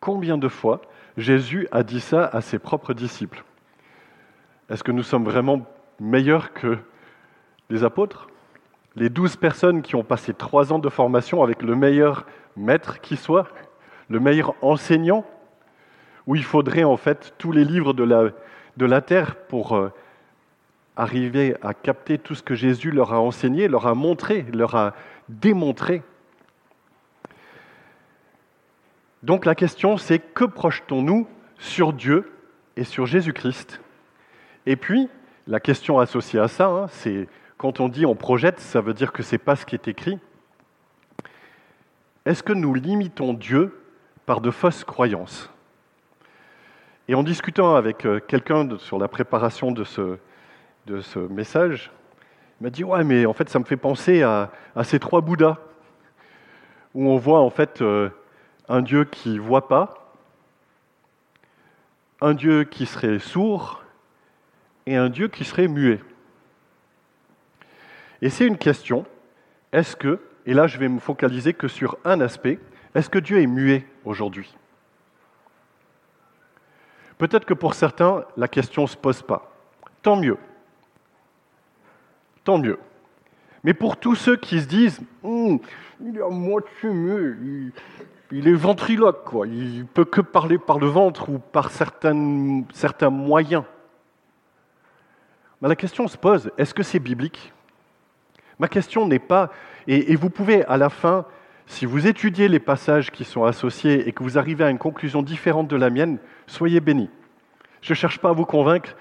Combien de fois Jésus a dit ça à ses propres disciples? Est-ce que nous sommes vraiment meilleurs que les apôtres? Les douze personnes qui ont passé trois ans de formation avec le meilleur maître qui soit, le meilleur enseignant, où il faudrait en fait tous les livres de la, terre pour euh, arriver à capter tout ce que Jésus leur a enseigné, leur a montré, leur a démontré. Donc la question c'est que projetons-nous sur Dieu et sur Jésus-Christ? Et puis, la question associée à ça, hein, c'est quand on dit on projette, ça veut dire que ce n'est pas ce qui est écrit. Est-ce que nous limitons Dieu par de fausses croyances? Et en discutant avec euh, quelqu'un sur la préparation de ce, message, il m'a dit Ouais, mais en fait, ça me fait penser à, ces trois Bouddhas, où on voit en fait euh, un Dieu qui ne voit pas, un Dieu qui serait sourd et un Dieu qui serait muet. Et c'est une question est-ce que et là, je vais me focaliser que sur un aspect. Est-ce que Dieu est muet aujourd'hui? Peut-être que pour certains, la question ne se pose pas. Tant mieux. Tant mieux. Mais pour tous ceux qui se disent hum, il est à moitié muet, il, est ventriloque, quoi. il peut que parler par le ventre ou par certains moyens. Mais la question se pose est-ce que c'est biblique? Ma question n'est pas et, vous pouvez, à la fin, si vous étudiez les passages qui sont associés et que vous arrivez à une conclusion différente de la mienne, soyez bénis. Je ne cherche pas à vous convaincre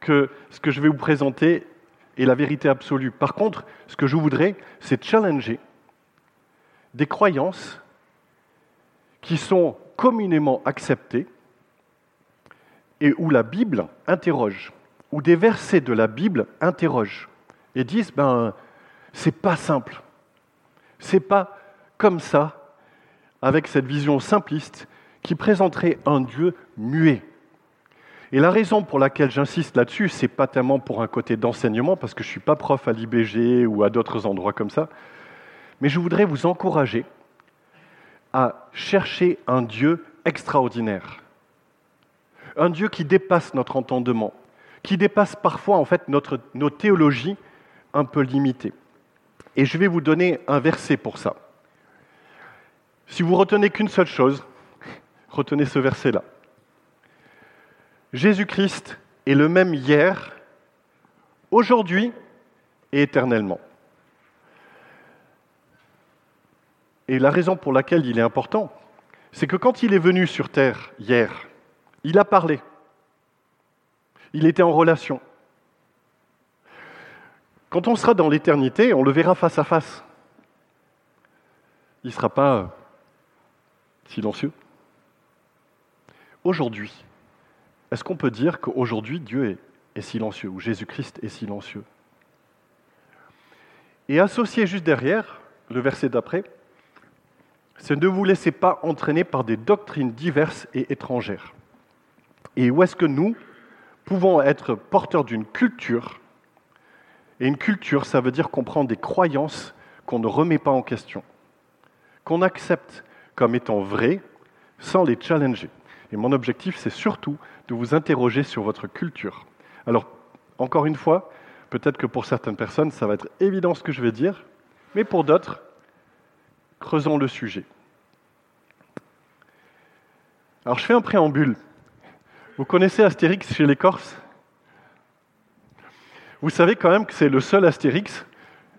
que ce que je vais vous présenter est la vérité absolue. Par contre, ce que je voudrais, c'est challenger des croyances qui sont communément acceptées et où la Bible interroge, où des versets de la Bible interrogent et disent ben c'est pas simple. C'est pas comme ça, avec cette vision simpliste, qui présenterait un Dieu muet. Et la raison pour laquelle j'insiste là-dessus, c'est pas tellement pour un côté d'enseignement, parce que je ne suis pas prof à l'IBG ou à d'autres endroits comme ça, mais je voudrais vous encourager à chercher un Dieu extraordinaire. Un Dieu qui dépasse notre entendement, qui dépasse parfois en fait nos théologies un peu limitées. Et je vais vous donner un verset pour ça. Si vous retenez qu'une seule chose, retenez ce verset-là. Jésus-Christ est le même hier, aujourd'hui et éternellement. Et la raison pour laquelle il est important, c'est que quand il est venu sur Terre hier, il a parlé. Il était en relation. Quand on sera dans l'éternité, on le verra face à face. Il ne sera pas silencieux. Aujourd'hui, est-ce qu'on peut dire qu'aujourd'hui Dieu est, silencieux ou Jésus-Christ est silencieux? Et associé juste derrière, le verset d'après, c'est ne vous laissez pas entraîner par des doctrines diverses et étrangères. Et où est-ce que nous pouvons être porteurs d'une culture? Et une culture, ça veut dire qu'on prend des croyances qu'on ne remet pas en question, qu'on accepte comme étant vraies sans les challenger. Et mon objectif, c'est surtout de vous interroger sur votre culture. Alors, encore une fois, peut-être que pour certaines personnes, ça va être évident ce que je vais dire, mais pour d'autres, creusons le sujet. Alors, je fais un préambule. Vous connaissez Astérix chez les Corses? Vous savez quand même que c'est le seul Astérix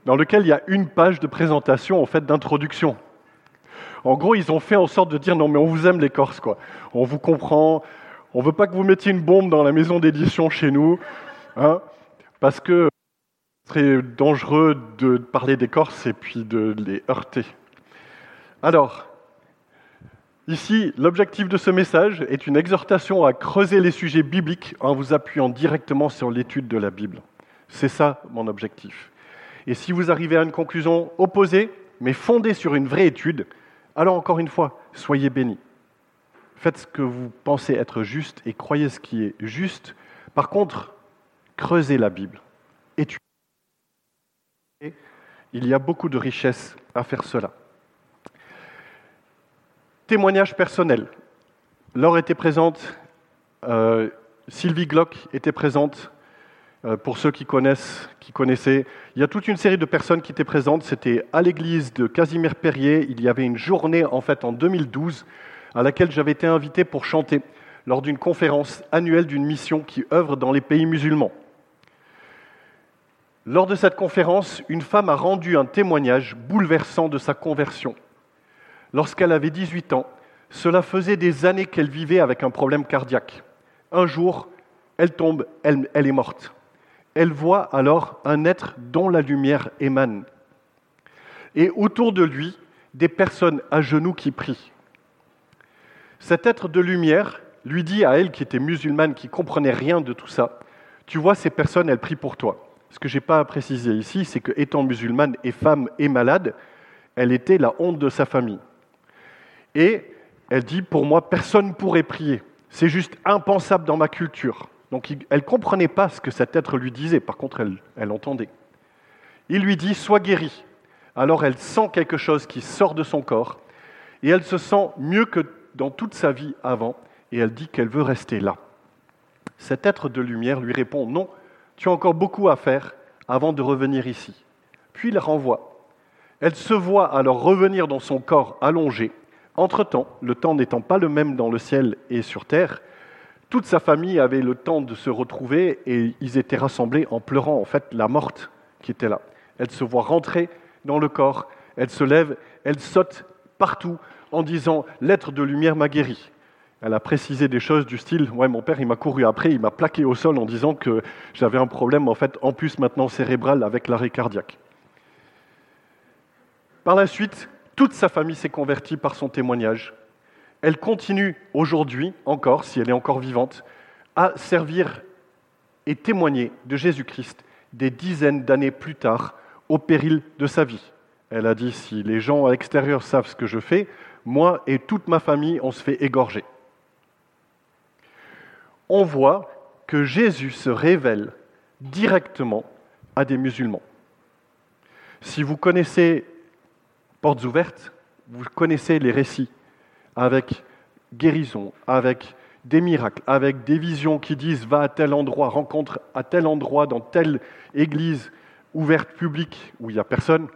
dans lequel il y a une page de présentation, en fait, d'introduction. En gros, ils ont fait en sorte de dire non, mais on vous aime les Corses, quoi. On vous comprend. On veut pas que vous mettiez une bombe dans la maison d'édition chez nous, hein, parce que ce serait dangereux de parler des Corses et puis de les heurter. Alors, ici, l'objectif de ce message est une exhortation à creuser les sujets bibliques en vous appuyant directement sur l'étude de la Bible. C'est ça mon objectif. Et si vous arrivez à une conclusion opposée, mais fondée sur une vraie étude, alors encore une fois, soyez bénis. Faites ce que vous pensez être juste et croyez ce qui est juste. Par contre, creusez la Bible. Étudiez. Il y a beaucoup de richesses à faire cela. Témoignage personnel. Laure était présente, euh, Sylvie Glock était présente, euh, pour ceux qui connaissent, qui connaissaient. Il y a toute une série de personnes qui étaient présentes. C'était à l'église de Casimir Perrier. Il y avait une journée, en fait, en 2012, à laquelle j'avais été invité pour chanter lors d'une conférence annuelle d'une mission qui œuvre dans les pays musulmans. Lors de cette conférence, une femme a rendu un témoignage bouleversant de sa conversion. Lorsqu'elle avait 18 ans, cela faisait des années qu'elle vivait avec un problème cardiaque. Un jour, elle tombe, elle, est morte. Elle voit alors un être dont la lumière émane. Et autour de lui, des personnes à genoux qui prient. Cet être de lumière lui dit à elle, qui était musulmane, qui comprenait rien de tout ça, tu vois, ces personnes, elles prient pour toi. Ce que je n'ai pas à préciser ici, c'est qu'étant musulmane et femme et malade, elle était la honte de sa famille. Et elle dit, pour moi, personne ne pourrait prier. C'est juste impensable dans ma culture. Donc elle ne comprenait pas ce que cet être lui disait, par contre elle, elle entendait. Il lui dit, sois guéri. Alors elle sent quelque chose qui sort de son corps, et elle se sent mieux que dans toute sa vie avant, et elle dit qu'elle veut rester là. Cet être de lumière lui répond, non, tu as encore beaucoup à faire avant de revenir ici. Puis il renvoie. Elle se voit alors revenir dans son corps allongé. Entre-temps, le temps n'étant pas le même dans le ciel et sur terre, toute sa famille avait le temps de se retrouver et ils étaient rassemblés en pleurant en fait la morte qui était là. Elle se voit rentrer dans le corps, elle se lève, elle saute partout en disant L'être de lumière m'a guéri. Elle a précisé des choses du style Ouais, mon père, m'a couru après, il m'a plaqué au sol en disant que j'avais un problème, en fait, en plus maintenant cérébral avec l'arrêt cardiaque. Par la suite, toute sa famille s'est convertie par son témoignage elle continue aujourd'hui encore, si elle est encore vivante, à servir et témoigner de Jésus-Christ des dizaines d'années plus tard, au péril de sa vie. Elle a dit, si les gens à l'extérieur savent ce que je fais, moi et toute ma famille, on se fait égorger. On voit que Jésus se révèle directement à des musulmans. Si vous connaissez Portes ouvertes, vous connaissez les récits avec guérison, avec des miracles, avec des visions qui disent va à tel endroit, rencontre à tel endroit, dans telle église ouverte publique où il n'y a personne,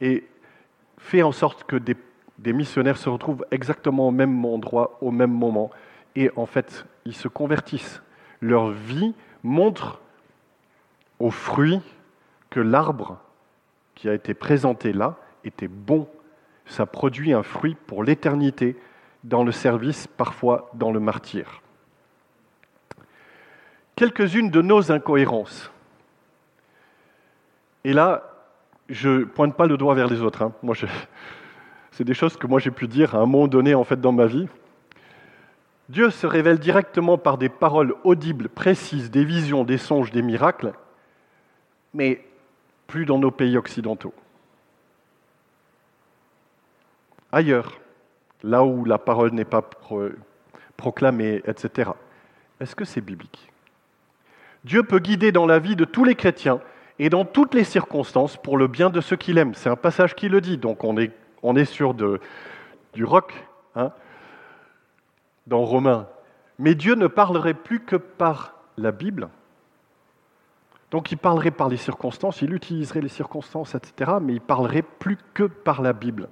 et fait en sorte que des, missionnaires se retrouvent exactement au même endroit, au même moment, et en fait, ils se convertissent. Leur vie montre aux fruits que l'arbre qui a été présenté là était bon ça produit un fruit pour l'éternité dans le service, parfois dans le martyr. Quelques-unes de nos incohérences. Et là, je ne pointe pas le doigt vers les autres. Hein. Moi, c'est des choses que moi j'ai pu dire à un moment donné en fait dans ma vie. Dieu se révèle directement par des paroles audibles, précises, des visions, des songes, des miracles, mais plus dans nos pays occidentaux ailleurs, là où la parole n'est pas proclamée, etc. Est-ce que c'est biblique? Dieu peut guider dans la vie de tous les chrétiens et dans toutes les circonstances pour le bien de ceux qu'il aime. C'est un passage qui le dit, donc on est, on de, du roc hein, dans Romains. Mais Dieu ne parlerait plus que par la Bible. Donc il parlerait par les circonstances, il utiliserait les circonstances, etc., mais il parlerait plus que par la Bible.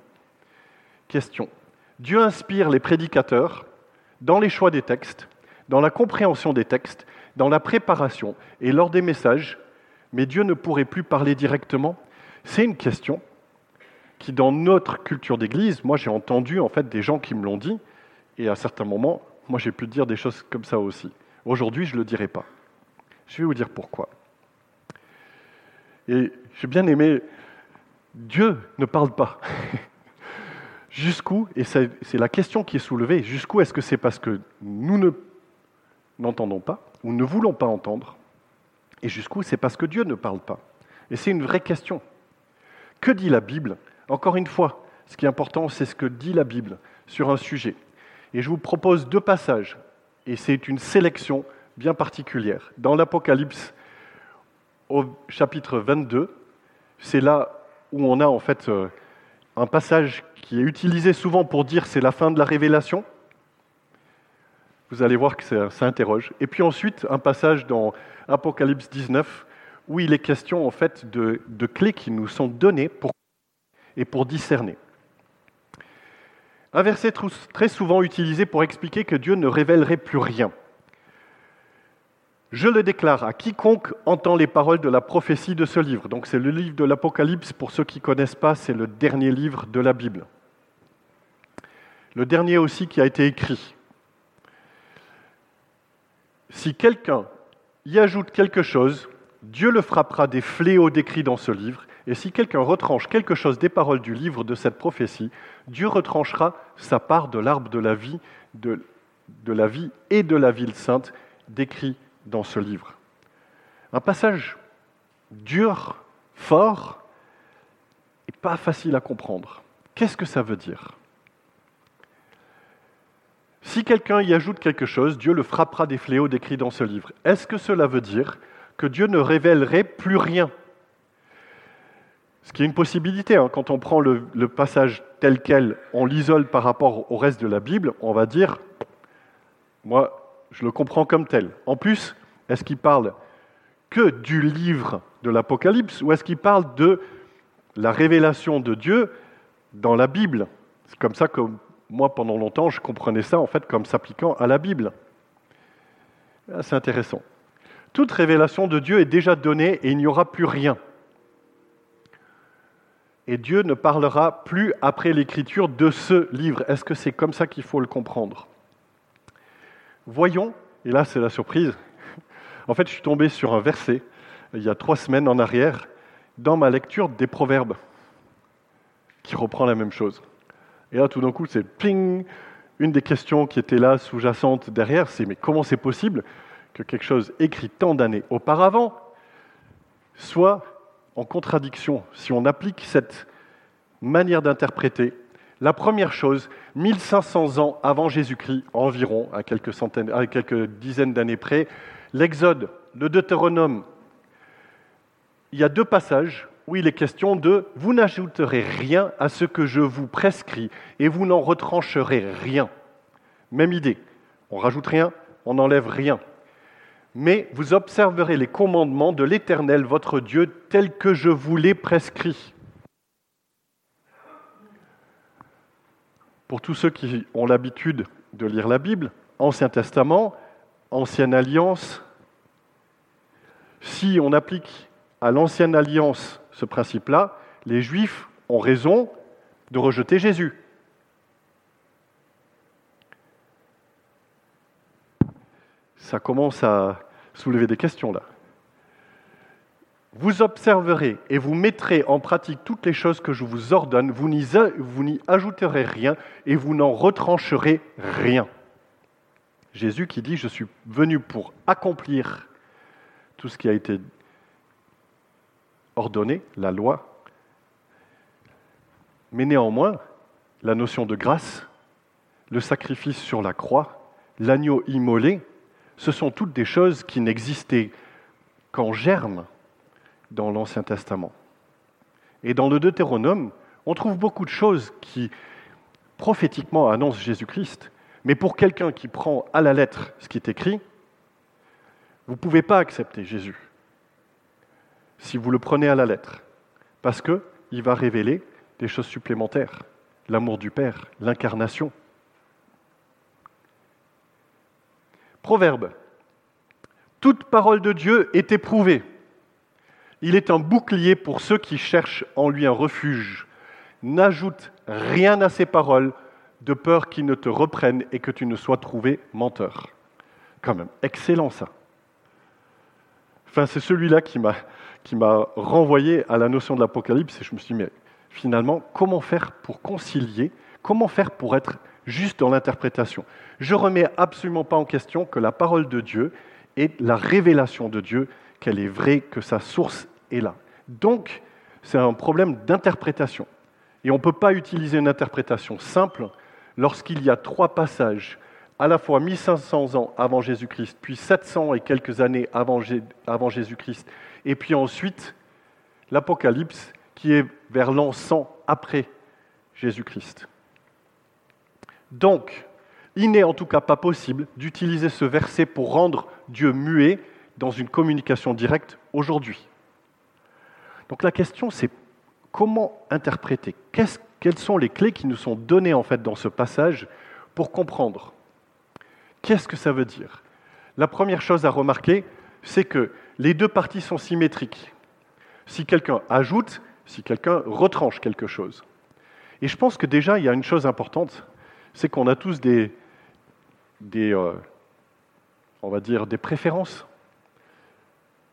Question. Dieu inspire les prédicateurs dans les choix des textes, dans la compréhension des textes, dans la préparation et lors des messages, mais Dieu ne pourrait plus parler directement? C'est une question qui, dans notre culture d'Église, moi j'ai entendu en fait des gens qui me l'ont dit, et à certains moments, moi j'ai pu dire des choses comme ça aussi. Aujourd'hui, je ne le dirai pas. Je vais vous dire pourquoi. Et j'ai bien aimé, Dieu ne parle pas. Jusqu'où, et c'est la question qui est soulevée, jusqu'où est-ce que c'est parce que nous ne n'entendons pas ou ne voulons pas entendre, et jusqu'où c'est parce que Dieu ne parle pas? Et c'est une vraie question. Que dit la Bible? Encore une fois, ce qui est important, c'est ce que dit la Bible sur un sujet. Et je vous propose deux passages, et c'est une sélection bien particulière. Dans l'Apocalypse, au chapitre 22, c'est là où on a en fait euh, un passage qui est utilisé souvent pour dire c'est la fin de la révélation. Vous allez voir que ça, interroge. Et puis ensuite, un passage dans Apocalypse 19 où il est question en fait de, de clés qui nous sont données pour et pour discerner. Un verset très souvent utilisé pour expliquer que Dieu ne révélerait plus rien. Je le déclare à quiconque entend les paroles de la prophétie de ce livre. Donc c'est le livre de l'Apocalypse, pour ceux qui ne connaissent pas, c'est le dernier livre de la Bible. Le dernier aussi qui a été écrit. Si quelqu'un y ajoute quelque chose, Dieu le frappera des fléaux décrits dans ce livre, et si quelqu'un retranche quelque chose des paroles du livre de cette prophétie, Dieu retranchera sa part de l'arbre de la vie, la vie et de la ville sainte décrit dans ce livre. Un passage dur, fort, et pas facile à comprendre. Qu'est-ce que ça veut dire? Si quelqu'un y ajoute quelque chose, Dieu le frappera des fléaux décrits dans ce livre. Est-ce que cela veut dire que Dieu ne révélerait plus rien? Ce qui est une possibilité. Hein. Quand on prend le, le passage tel quel, on l'isole par rapport au reste de la Bible, on va dire, moi, je le comprends comme tel. En plus, est-ce qu'il parle que du livre de l'Apocalypse ou est-ce qu'il parle de la révélation de Dieu dans la Bible? C'est comme ça que moi, pendant longtemps, je comprenais ça en fait comme s'appliquant à la Bible. C'est intéressant. Toute révélation de Dieu est déjà donnée et il n'y aura plus rien. Et Dieu ne parlera plus après l'écriture de ce livre. Est-ce que c'est comme ça qu'il faut le comprendre? Voyons, et là c'est la surprise, en fait je suis tombé sur un verset il y a trois semaines en arrière dans ma lecture des Proverbes qui reprend la même chose. Et là tout d'un coup c'est ping Une des questions qui était là sous-jacente derrière, c'est mais comment c'est possible que quelque chose écrit tant d'années auparavant soit en contradiction si on applique cette manière d'interpréter la première chose, 1500 ans avant Jésus-Christ, environ, à quelques, dizaines d'années près, l'Exode, le Deutéronome, il y a deux passages où il est question de Vous n'ajouterez rien à ce que je vous prescris et vous n'en retrancherez rien. Même idée. On rajoute rien, on n'enlève rien. Mais vous observerez les commandements de l'Éternel, votre Dieu, tels que je vous les prescris. Pour tous ceux qui ont l'habitude de lire la Bible, Ancien Testament, Ancienne Alliance, si on applique à l'Ancienne Alliance ce principe-là, les Juifs ont raison de rejeter Jésus. Ça commence à soulever des questions là. Vous observerez et vous mettrez en pratique toutes les choses que je vous ordonne, vous n'y ajouterez rien et vous n'en retrancherez rien. Jésus qui dit, je suis venu pour accomplir tout ce qui a été ordonné, la loi, mais néanmoins, la notion de grâce, le sacrifice sur la croix, l'agneau immolé, ce sont toutes des choses qui n'existaient qu'en germe dans l'Ancien Testament. Et dans le Deutéronome, on trouve beaucoup de choses qui prophétiquement annoncent Jésus-Christ. Mais pour quelqu'un qui prend à la lettre ce qui est écrit, vous ne pouvez pas accepter Jésus si vous le prenez à la lettre, parce qu'il va révéler des choses supplémentaires, l'amour du Père, l'incarnation. Proverbe. Toute parole de Dieu est éprouvée. Il est un bouclier pour ceux qui cherchent en lui un refuge. N'ajoute rien à ses paroles, de peur qu'il ne te reprenne et que tu ne sois trouvé menteur. Quand même, excellent ça. Enfin, c'est celui-là qui m'a, renvoyé à la notion de l'Apocalypse et je me suis dit, mais finalement, comment faire pour concilier Comment faire pour être juste dans l'interprétation? Je remets absolument pas en question que la parole de Dieu est la révélation de Dieu qu'elle est vraie, que sa source là. Donc, c'est un problème d'interprétation. Et on ne peut pas utiliser une interprétation simple lorsqu'il y a trois passages, à la fois 1500 ans avant Jésus-Christ, puis 700 et quelques années avant, Jésus-Christ, et puis ensuite l'Apocalypse qui est vers l'an 100 après Jésus-Christ. Donc, Il n'est en tout cas pas possible d'utiliser ce verset pour rendre Dieu muet dans une communication directe aujourd'hui. Donc la question c'est comment interpréter? Quelles sont les clés qui nous sont données en fait dans ce passage pour comprendre? Qu'est-ce que ça veut dire? La première chose à remarquer, c'est que les deux parties sont symétriques. Si quelqu'un ajoute, si quelqu'un retranche quelque chose. Et je pense que déjà, il y a une chose importante, c'est qu'on a tous des, euh, on va dire, des préférences.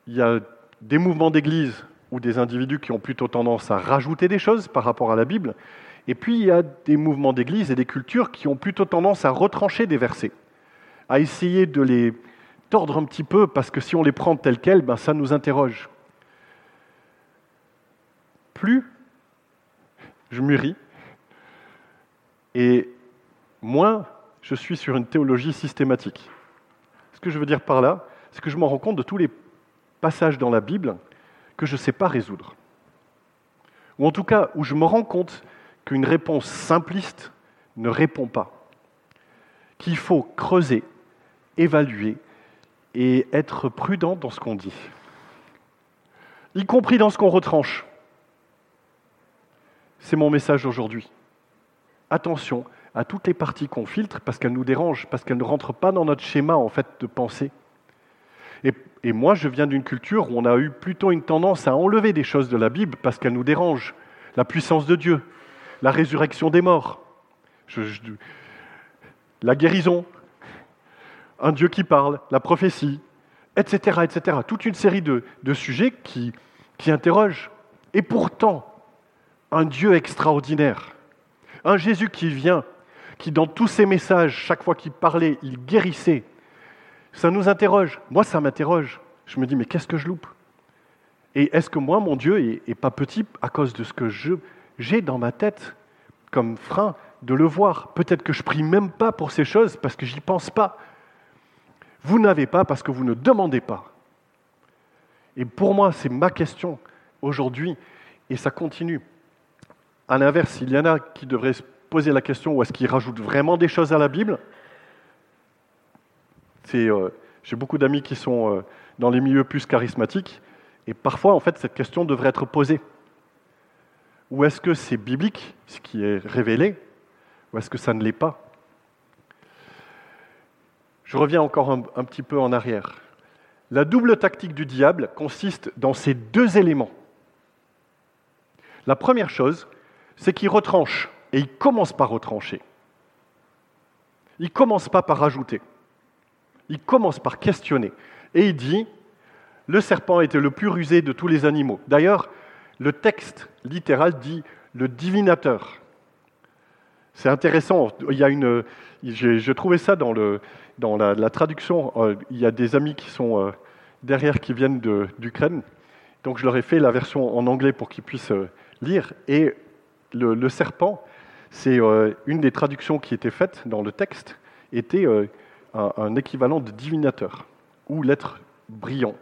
Il y a des mouvements d'église ou des individus qui ont plutôt tendance à rajouter des choses par rapport à la Bible, et puis il y a des mouvements d'église et des cultures qui ont plutôt tendance à retrancher des versets, à essayer de les tordre un petit peu, parce que si on les prend tels quels, ben, ça nous interroge. Plus je mûris, et moins je suis sur une théologie systématique. Ce que je veux dire par là, c'est que je me rends compte de tous les passages dans la Bible que je ne sais pas résoudre. Ou en tout cas, où je me rends compte qu'une réponse simpliste ne répond pas. Qu'il faut creuser, évaluer et être prudent dans ce qu'on dit. Y compris dans ce qu'on retranche. C'est mon message aujourd'hui. Attention à toutes les parties qu'on filtre parce qu'elles nous dérangent, parce qu'elles ne rentrent pas dans notre schéma en fait de pensée. Et, moi, je viens d'une culture où on a eu plutôt une tendance à enlever des choses de la Bible parce qu'elles nous dérangent. La puissance de Dieu, la résurrection des morts, la guérison, un Dieu qui parle, la prophétie, etc., etc. Toute une série de, sujets qui interrogent. Et pourtant, un Dieu extraordinaire, un Jésus qui vient, qui dans tous ses messages, chaque fois qu'il parlait, il guérissait. Ça nous interroge. Moi, ça m'interroge. Je me dis, mais qu'est-ce que je loupe? Et est-ce que moi, mon Dieu, est, pas petit à cause de ce que j'ai dans ma tête comme frein de le voir? Peut-être que je prie même pas pour ces choses parce que j'y pense pas. Vous n'avez pas parce que vous ne demandez pas. Et pour moi, c'est ma question aujourd'hui, et ça continue. À l'inverse, il y en a qui devraient se poser la question où est-ce qu'ils rajoutent vraiment des choses à la Bible? Euh, j'ai beaucoup d'amis qui sont euh, dans les milieux plus charismatiques, et parfois, en fait, cette question devrait être posée. Ou est-ce que c'est biblique, ce qui est révélé, ou est-ce que ça ne l'est pas? Je reviens encore un, petit peu en arrière. La double tactique du diable consiste dans ces deux éléments. La première chose, c'est qu'il retranche, et il commence par retrancher. Il commence pas par rajouter. Il commence par questionner. Et il dit, le serpent était le plus rusé de tous les animaux. D'ailleurs, le texte littéral dit le divinateur. C'est intéressant. Il y a une, je, trouvais ça dans, le, dans la, traduction. Euh, il y a des amis qui sont euh, derrière qui viennent d'Ukraine. Donc je leur ai fait la version en anglais pour qu'ils puissent euh, lire. Et le, serpent, c'est une des traductions qui était faite dans le texte, était un équivalent de divinateur ou l'être brillant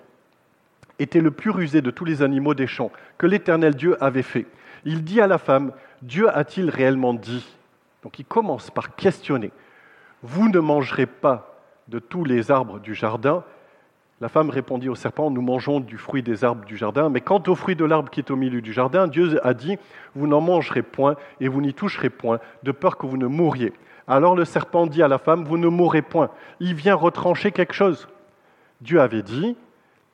était le plus rusé de tous les animaux des champs que l'Éternel Dieu avait fait. Il dit à la femme, Dieu a-t-il réellement dit? Donc il commence par questionner. Vous ne mangerez pas de tous les arbres du jardin? La femme répondit au serpent, nous mangeons du fruit des arbres du jardin, mais quant au fruit de l'arbre qui est au milieu du jardin, Dieu a dit, vous n'en mangerez point et vous n'y toucherez point, de peur que vous ne mouriez. Alors le serpent dit à la femme, vous ne mourrez point. Il vient retrancher quelque chose. Dieu avait dit,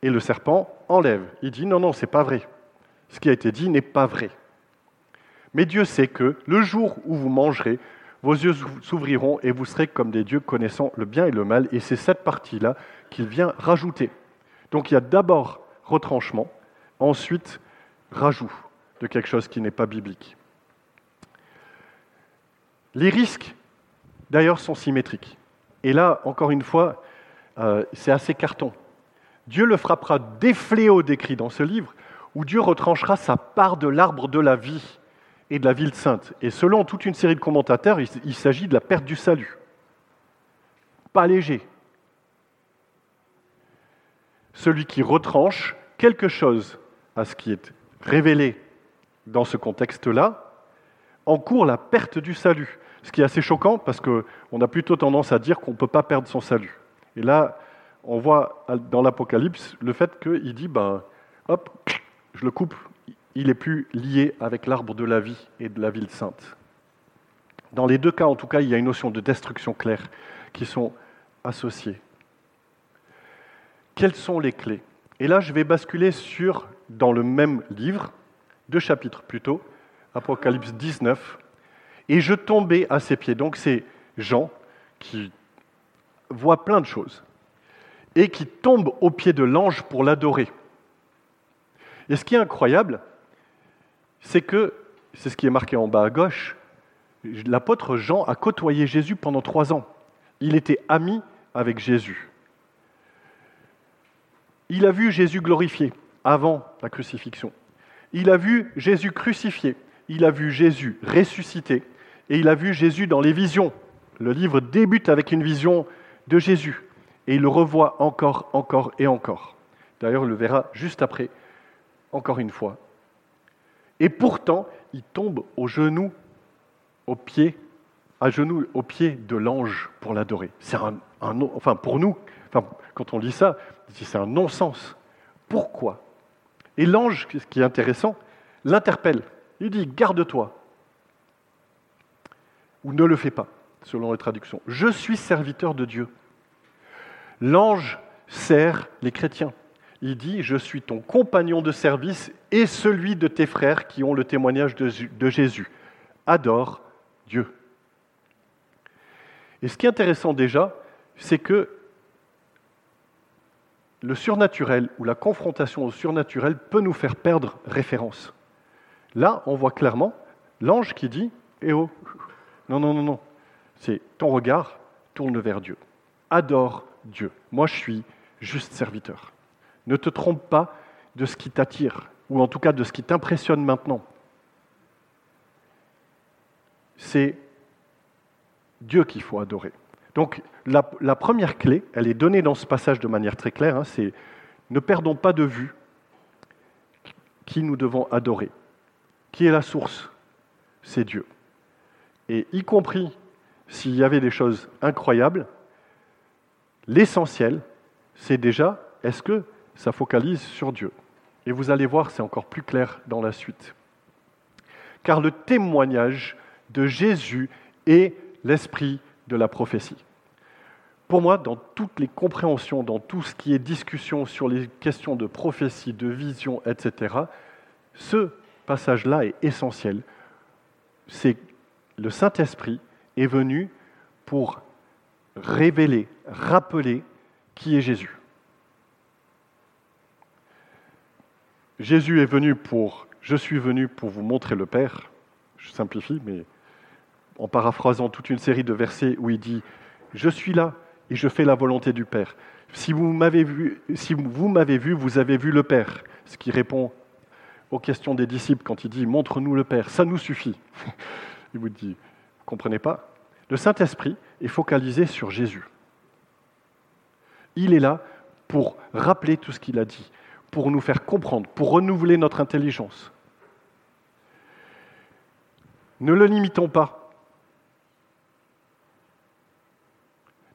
et le serpent enlève. Il dit non, non, c'est pas vrai. Ce qui a été dit n'est pas vrai. Mais Dieu sait que le jour où vous mangerez, vos yeux s'ouvriront et vous serez comme des dieux connaissant le bien et le mal. Et c'est cette partie-là qu'il vient rajouter. Donc il y a d'abord retranchement, ensuite rajout de quelque chose qui n'est pas biblique. Les risques, d'ailleurs, sont symétriques. Et là, encore une fois, euh, c'est assez carton. Dieu le frappera des fléaux décrits dans ce livre, où Dieu retranchera sa part de l'arbre de la vie et de la ville sainte. Et selon toute une série de commentateurs, il, s'agit de la perte du salut. Pas léger. Celui qui retranche quelque chose à ce qui est révélé dans ce contexte-là, encourt la perte du salut. Ce qui est assez choquant parce qu'on a plutôt tendance à dire qu'on ne peut pas perdre son salut. Et là, on voit dans l'Apocalypse le fait qu'il dit, ben, hop, je le coupe, il est plus lié avec l'arbre de la vie et de la ville sainte. Dans les deux cas, en tout cas, il y a une notion de destruction claire qui sont associées. Quelles sont les clés? Et là, je vais basculer sur, dans le même livre, deux chapitres plus tôt, Apocalypse 19, et je tombais à ses pieds. Donc c'est Jean qui voit plein de choses et qui tombe aux pieds de l'ange pour l'adorer. Et ce qui est incroyable, c'est que, c'est ce qui est marqué en bas à gauche, l'apôtre Jean a côtoyé Jésus pendant trois ans. Il était ami avec Jésus. Il a vu Jésus glorifié avant la crucifixion. Il a vu Jésus crucifié. Il a vu Jésus ressuscité. Et il a vu Jésus dans les visions. Le livre débute avec une vision de Jésus et il le revoit encore, encore et encore. D'ailleurs, il le verra juste après, encore une fois. Et pourtant, il tombe au genou, au pied, à genoux, au pied de l'ange pour l'adorer. C'est un, enfin pour nous, quand on lit ça, c'est un non-sens. Pourquoi? Et l'ange, ce qui est intéressant, l'interpelle. Il dit Garde-toi, ou ne le fais pas, selon les traductions. Je suis serviteur de Dieu. L'ange sert les chrétiens. Il dit, je suis ton compagnon de service et celui de tes frères qui ont le témoignage de, Jésus. Adore Dieu. Et ce qui est intéressant déjà, c'est que le surnaturel ou la confrontation au surnaturel peut nous faire perdre référence. Là, on voit clairement l'ange qui dit Eh oh, non, non, non, non, c'est ton regard tourne vers Dieu. Adore Dieu. Moi, je suis juste serviteur. Ne te trompe pas de ce qui t'attire, ou en tout cas de ce qui t'impressionne maintenant. C'est Dieu qu'il faut adorer. Donc la, première clé, elle est donnée dans ce passage de manière très claire, hein, c'est ne perdons pas de vue qui nous devons adorer. Qui est la source? C'est Dieu. Et y compris s'il y avait des choses incroyables, L'essentiel, c'est déjà, est-ce que ça focalise sur Dieu? Et vous allez voir, c'est encore plus clair dans la suite. Car le témoignage de Jésus est l'esprit de la prophétie. Pour moi, dans toutes les compréhensions, dans tout ce qui est discussion sur les questions de prophétie, de vision, etc., ce passage-là est essentiel. C'est le Saint-Esprit est venu pour révéler, rappeler qui est Jésus. Jésus est venu pour, je suis venu pour vous montrer le Père, je simplifie, mais en paraphrasant toute une série de versets où il dit, je suis là et je fais la volonté du Père. Si vous m'avez vu, si vu, vous avez vu le Père. Ce qui répond aux questions des disciples quand il dit, montre-nous le Père, ça nous suffit. Vous dit, vous comprenez pas Le Saint-Esprit, est focalisé sur Jésus. Il est là pour rappeler tout ce qu'il a dit, pour nous faire comprendre, pour renouveler notre intelligence. Ne le limitons pas.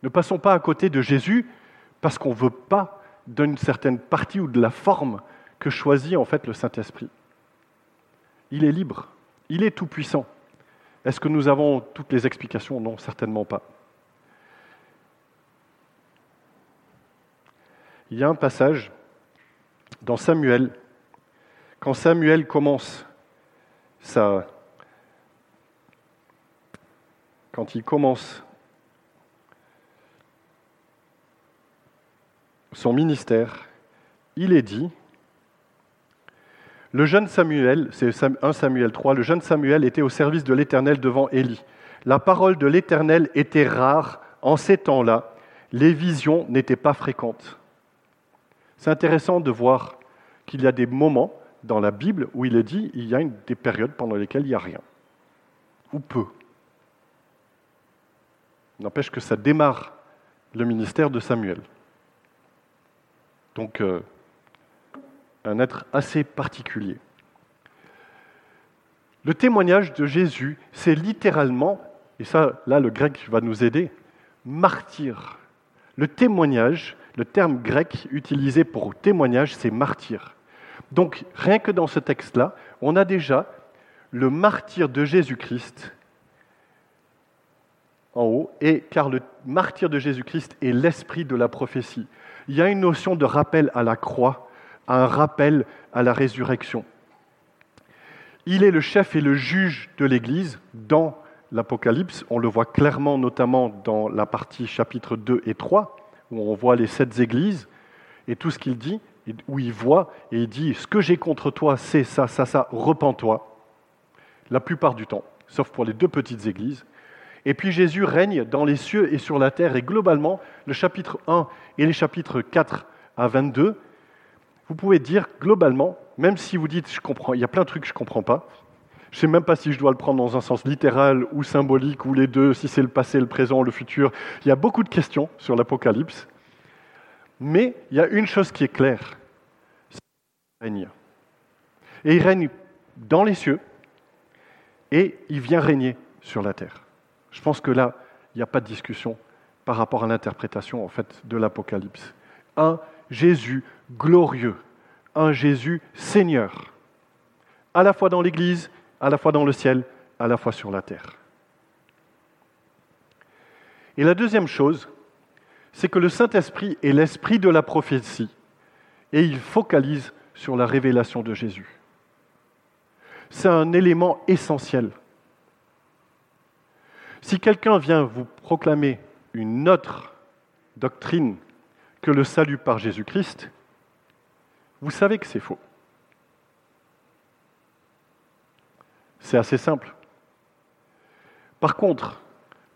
Ne passons pas à côté de Jésus parce qu'on ne veut pas d'une certaine partie ou de la forme que choisit en fait le Saint-Esprit. Il est libre, il est tout-puissant. Est-ce que nous avons toutes les explications? Non, certainement pas. Il y a un passage dans Samuel, quand Samuel commence sa, quand il commence son ministère, il est dit le jeune Samuel, c'est 1 Samuel 3, le jeune Samuel était au service de l'Éternel devant Élie. La parole de l'Éternel était rare en ces temps-là. Les visions n'étaient pas fréquentes. C'est intéressant de voir qu'il y a des moments dans la Bible où il est dit il y a des périodes pendant lesquelles il n'y a rien, ou peu. N'empêche que ça démarre le ministère de Samuel. Donc, euh, un être assez particulier. Le témoignage de Jésus, c'est littéralement et ça, là, le grec va nous aider, martyr. Le témoignage, le terme grec utilisé pour témoignage, c'est martyr. Donc, rien que dans ce texte-là, on a déjà le martyr de Jésus-Christ en haut, et car le martyr de Jésus-Christ est l'esprit de la prophétie. Il y a une notion de rappel à la croix, un rappel à la résurrection. Il est le chef et le juge de l'Église dans l'Apocalypse. On le voit clairement notamment dans la partie chapitre 2 et 3, où on voit les sept églises et tout ce qu'il dit, où il voit et il dit, ce que j'ai contre toi, c'est ça, ça, ça, repens-toi. La plupart du temps, sauf pour les deux petites églises. Et puis Jésus règne dans les cieux et sur la terre. Et globalement, le chapitre 1 et les chapitres 4 à 22, vous pouvez dire globalement, même si vous dites, je comprends, il y a plein de trucs que je ne comprends pas, je ne sais même pas si je dois le prendre dans un sens littéral ou symbolique, ou les deux, si c'est le passé, le présent, le futur. Il y a beaucoup de questions sur l'Apocalypse. Mais il y a une chose qui est claire. C'est règne. Et il règne dans les cieux, et il vient régner sur la terre. Je pense que là, il n'y a pas de discussion par rapport à l'interprétation en fait de l'Apocalypse. Un Jésus glorieux, un Jésus Seigneur, à la fois dans l'Église, à la fois dans le ciel, à la fois sur la terre. Et la deuxième chose, c'est que le Saint-Esprit est l'esprit de la prophétie et il focalise sur la révélation de Jésus. C'est un élément essentiel si quelqu'un vient vous proclamer une autre doctrine que le salut par Jésus-Christ, vous savez que c'est faux. C'est assez simple. Par contre,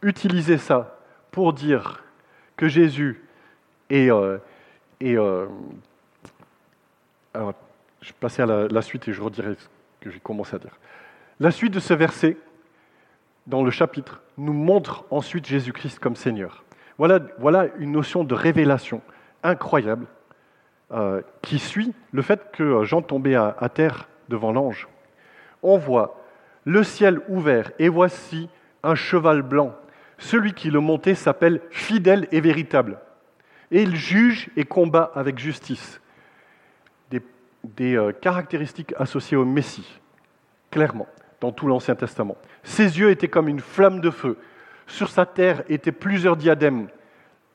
utiliser ça pour dire que Jésus est... Euh, euh, alors, je vais passer à la, suite et je redirai ce que j'ai commencé à dire. La suite de ce verset, dans le chapitre, nous montre ensuite Jésus-Christ comme Seigneur. Voilà, une notion de révélation incroyable euh, qui suit le fait que Jean tombait à, terre devant l'ange. On voit le ciel ouvert et voici un cheval blanc. Celui qui le montait s'appelle fidèle et véritable. Et il juge et combat avec justice. Des, des euh, caractéristiques associées au Messie, clairement dans tout l'Ancien Testament. Ses yeux étaient comme une flamme de feu. Sur sa terre étaient plusieurs diadèmes.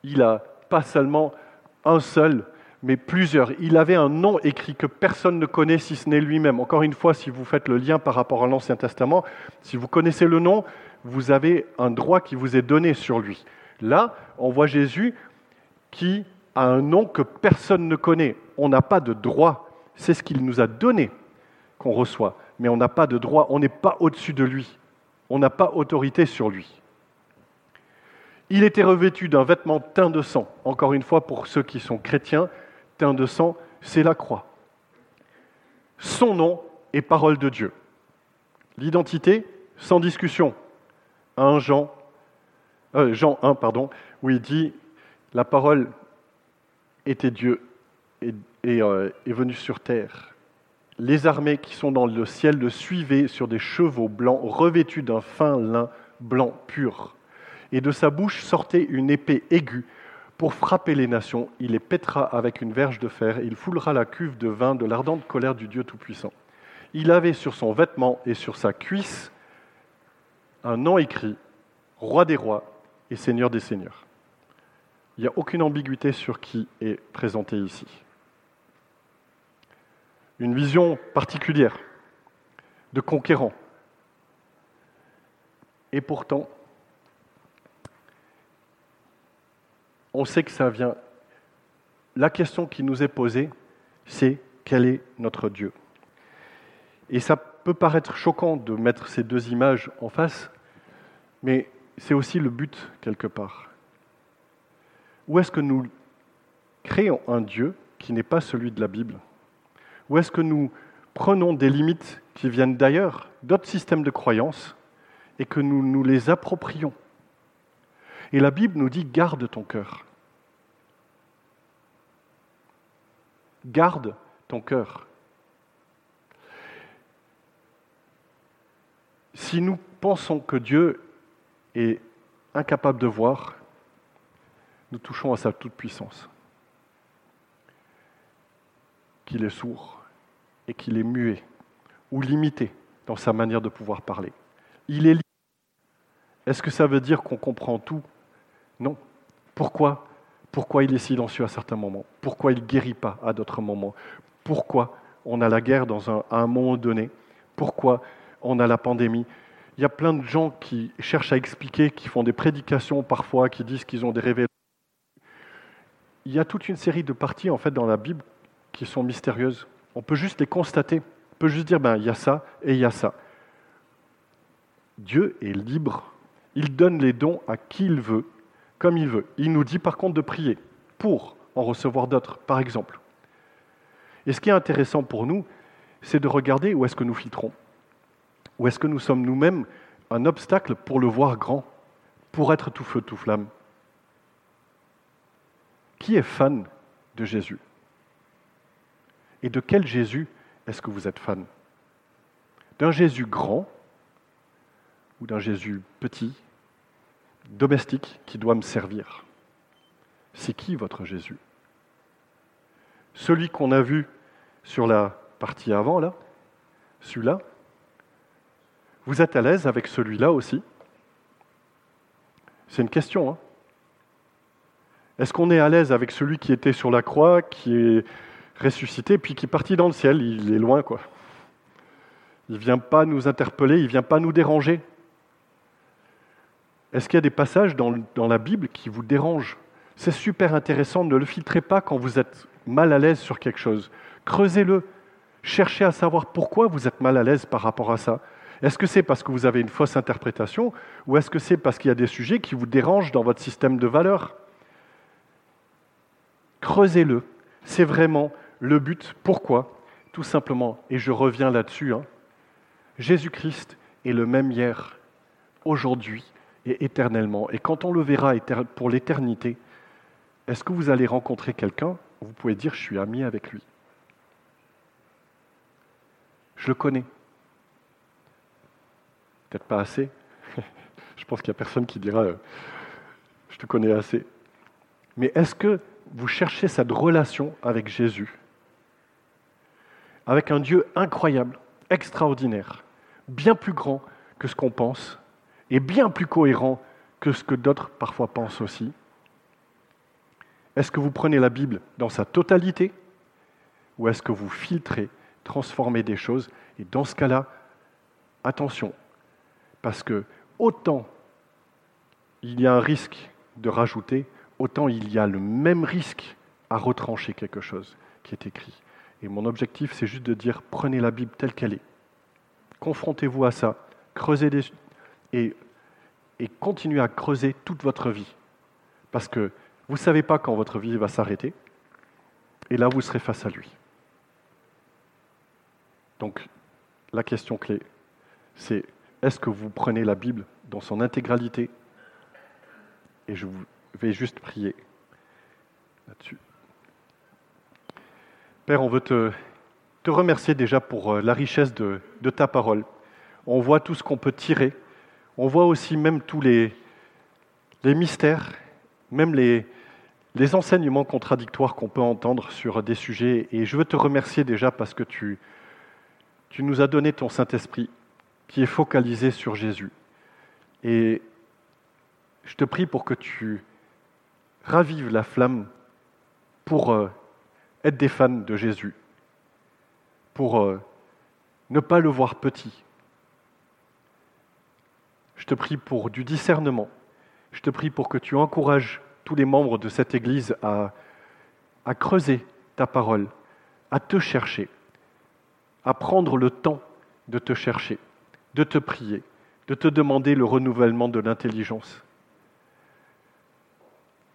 Il a pas seulement un seul, mais plusieurs. Il avait un nom écrit que personne ne connaît si ce n'est lui-même. Encore une fois, si vous faites le lien par rapport à l'Ancien Testament, si vous connaissez le nom, vous avez un droit qui vous est donné sur lui. Là, on voit Jésus qui a un nom que personne ne connaît. On n'a pas de droit. C'est ce qu'il nous a donné qu'on reçoit mais on n'a pas de droit, on n'est pas au-dessus de lui, on n'a pas autorité sur lui. Il était revêtu d'un vêtement teint de sang. Encore une fois, pour ceux qui sont chrétiens, teint de sang, c'est la croix. Son nom est parole de Dieu. L'identité, sans discussion. 1 Jean, euh, Jean 1, pardon, où il dit La parole était Dieu et, euh, est venue sur terre les armées qui sont dans le ciel le suivaient sur des chevaux blancs revêtus d'un fin lin blanc pur. Et de sa bouche sortait une épée aiguë pour frapper les nations. Il les pètera avec une verge de fer et il foulera la cuve de vin de l'ardente colère du Dieu Tout-Puissant. Il avait sur son vêtement et sur sa cuisse un nom écrit Roi des rois et Seigneur des seigneurs. Il n'y a aucune ambiguïté sur qui est présenté ici une vision particulière de conquérant. Et pourtant, on sait que ça vient. La question qui nous est posée, c'est quel est notre Dieu? Et ça peut paraître choquant de mettre ces deux images en face, mais c'est aussi le but quelque part. Où est-ce que nous créons un Dieu qui n'est pas celui de la Bible? Ou est-ce que nous prenons des limites qui viennent d'ailleurs, d'autres systèmes de croyances, et que nous nous les approprions? Et la Bible nous dit garde ton cœur. Garde ton cœur. Si nous pensons que Dieu et incapables de voir, nous touchons à sa toute-puissance. Qu'il est sourd et qu'il est muet ou limité dans sa manière de pouvoir parler. Il est. Est-ce que ça veut dire qu'on comprend tout Non. Pourquoi? Pourquoi il est silencieux à certains moments? Pourquoi il ne guérit pas à d'autres moments? Pourquoi on a la guerre dans un, à un moment donné? Pourquoi on a la pandémie? Il y a plein de gens qui cherchent à expliquer, qui font des prédications parfois, qui disent qu'ils ont des révélations. Il y a toute une série de parties en fait dans la Bible qui sont mystérieuses. On peut juste les constater. On peut juste dire ben il y a ça et il y a ça. Dieu est libre. Il donne les dons à qui il veut, comme il veut. Il nous dit par contre de prier pour en recevoir d'autres, par exemple. Et ce qui est intéressant pour nous, c'est de regarder où est-ce que nous filtrons. Où est-ce que nous sommes nous-mêmes un obstacle pour le voir grand, pour être tout feu, tout flamme Qui est fan de Jésus? Et de quel Jésus est-ce que vous êtes fan? D'un Jésus grand ou d'un Jésus petit, domestique, qui doit me servir C'est qui votre Jésus? Celui qu'on a vu sur la partie avant, là? Celui-là? Vous êtes à l'aise avec celui-là aussi? C'est une question. Hein Est-ce qu'on est à l'aise avec celui qui était sur la croix, qui est ressuscité, puis qui est parti dans le ciel? Il est loin, quoi. Il ne vient pas nous interpeller, il ne vient pas nous déranger. Est-ce qu'il y a des passages dans, la Bible qui vous dérangent? C'est super intéressant, ne le filtrez pas quand vous êtes mal à l'aise sur quelque chose. Creusez-le. Cherchez à savoir pourquoi vous êtes mal à l'aise par rapport à ça. Est-ce que c'est parce que vous avez une fausse interprétation ou est-ce que c'est parce qu'il y a des sujets qui vous dérangent dans votre système de valeurs? Creusez-le. C'est vraiment le but. Pourquoi? Tout simplement, et je reviens là-dessus, hein, Jésus-Christ est le même hier, aujourd'hui et éternellement. Et quand on le verra pour l'éternité, est-ce que vous allez rencontrer quelqu'un où vous pouvez dire je suis ami avec lui? Je le connais. Peut-être pas assez. je pense qu'il n'y a personne qui dira euh, je te connais assez. Mais est-ce que vous cherchez cette relation avec Jésus? Avec un Dieu incroyable, extraordinaire, bien plus grand que ce qu'on pense, est bien plus cohérent que ce que d'autres parfois pensent aussi Est-ce que vous prenez la Bible dans sa totalité ou est-ce que vous filtrez, transformez des choses Et dans ce cas-là, attention, parce que autant il y a un risque de rajouter, autant il y a le même risque à retrancher quelque chose qui est écrit. Et mon objectif, c'est juste de dire, prenez la Bible telle qu'elle est. Confrontez-vous à ça, creusez des, et, continuez à creuser toute votre vie. Parce que vous ne savez pas quand votre vie va s'arrêter, et là vous serez face à lui. Donc la question clé, c'est est-ce que vous prenez la Bible dans son intégralité? Et je vais juste prier là-dessus. Père, on veut te, remercier déjà pour euh, la richesse de ta parole. On voit tout ce qu'on peut tirer on voit aussi même tous les, mystères, même les, enseignements contradictoires qu'on peut entendre sur des sujets. Et je veux te remercier déjà parce que tu, nous as donné ton Saint-Esprit qui est focalisé sur Jésus. Et je te prie pour que tu ravives la flamme pour euh, être des fans de Jésus, pour euh, ne pas le voir petit, je te prie pour du discernement. Je te prie pour que tu encourages tous les membres de cette Église à, creuser ta parole, à te chercher, à prendre le temps de te chercher, de te prier, de te demander le renouvellement de l'intelligence.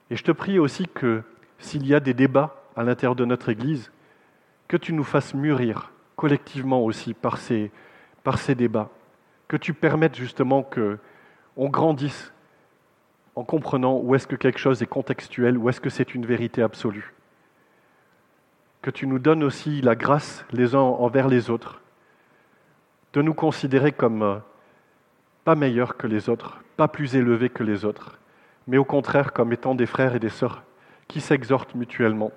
Et je te prie aussi que s'il y a des débats à l'intérieur de notre Église, que tu nous fasses mûrir collectivement aussi par ces débats, que tu permettes justement que on grandisse en comprenant où est-ce que quelque chose est contextuel, où est-ce que c'est une vérité absolue. Que tu nous donnes aussi la grâce les uns envers les autres, de nous considérer comme euh, pas meilleurs que les autres, pas plus élevés que les autres, mais au contraire comme étant des frères et des sœurs qui s'exhortent mutuellement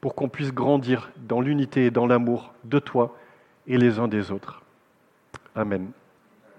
pour qu'on puisse grandir dans l'unité et dans l'amour de toi et les uns des autres. Amen.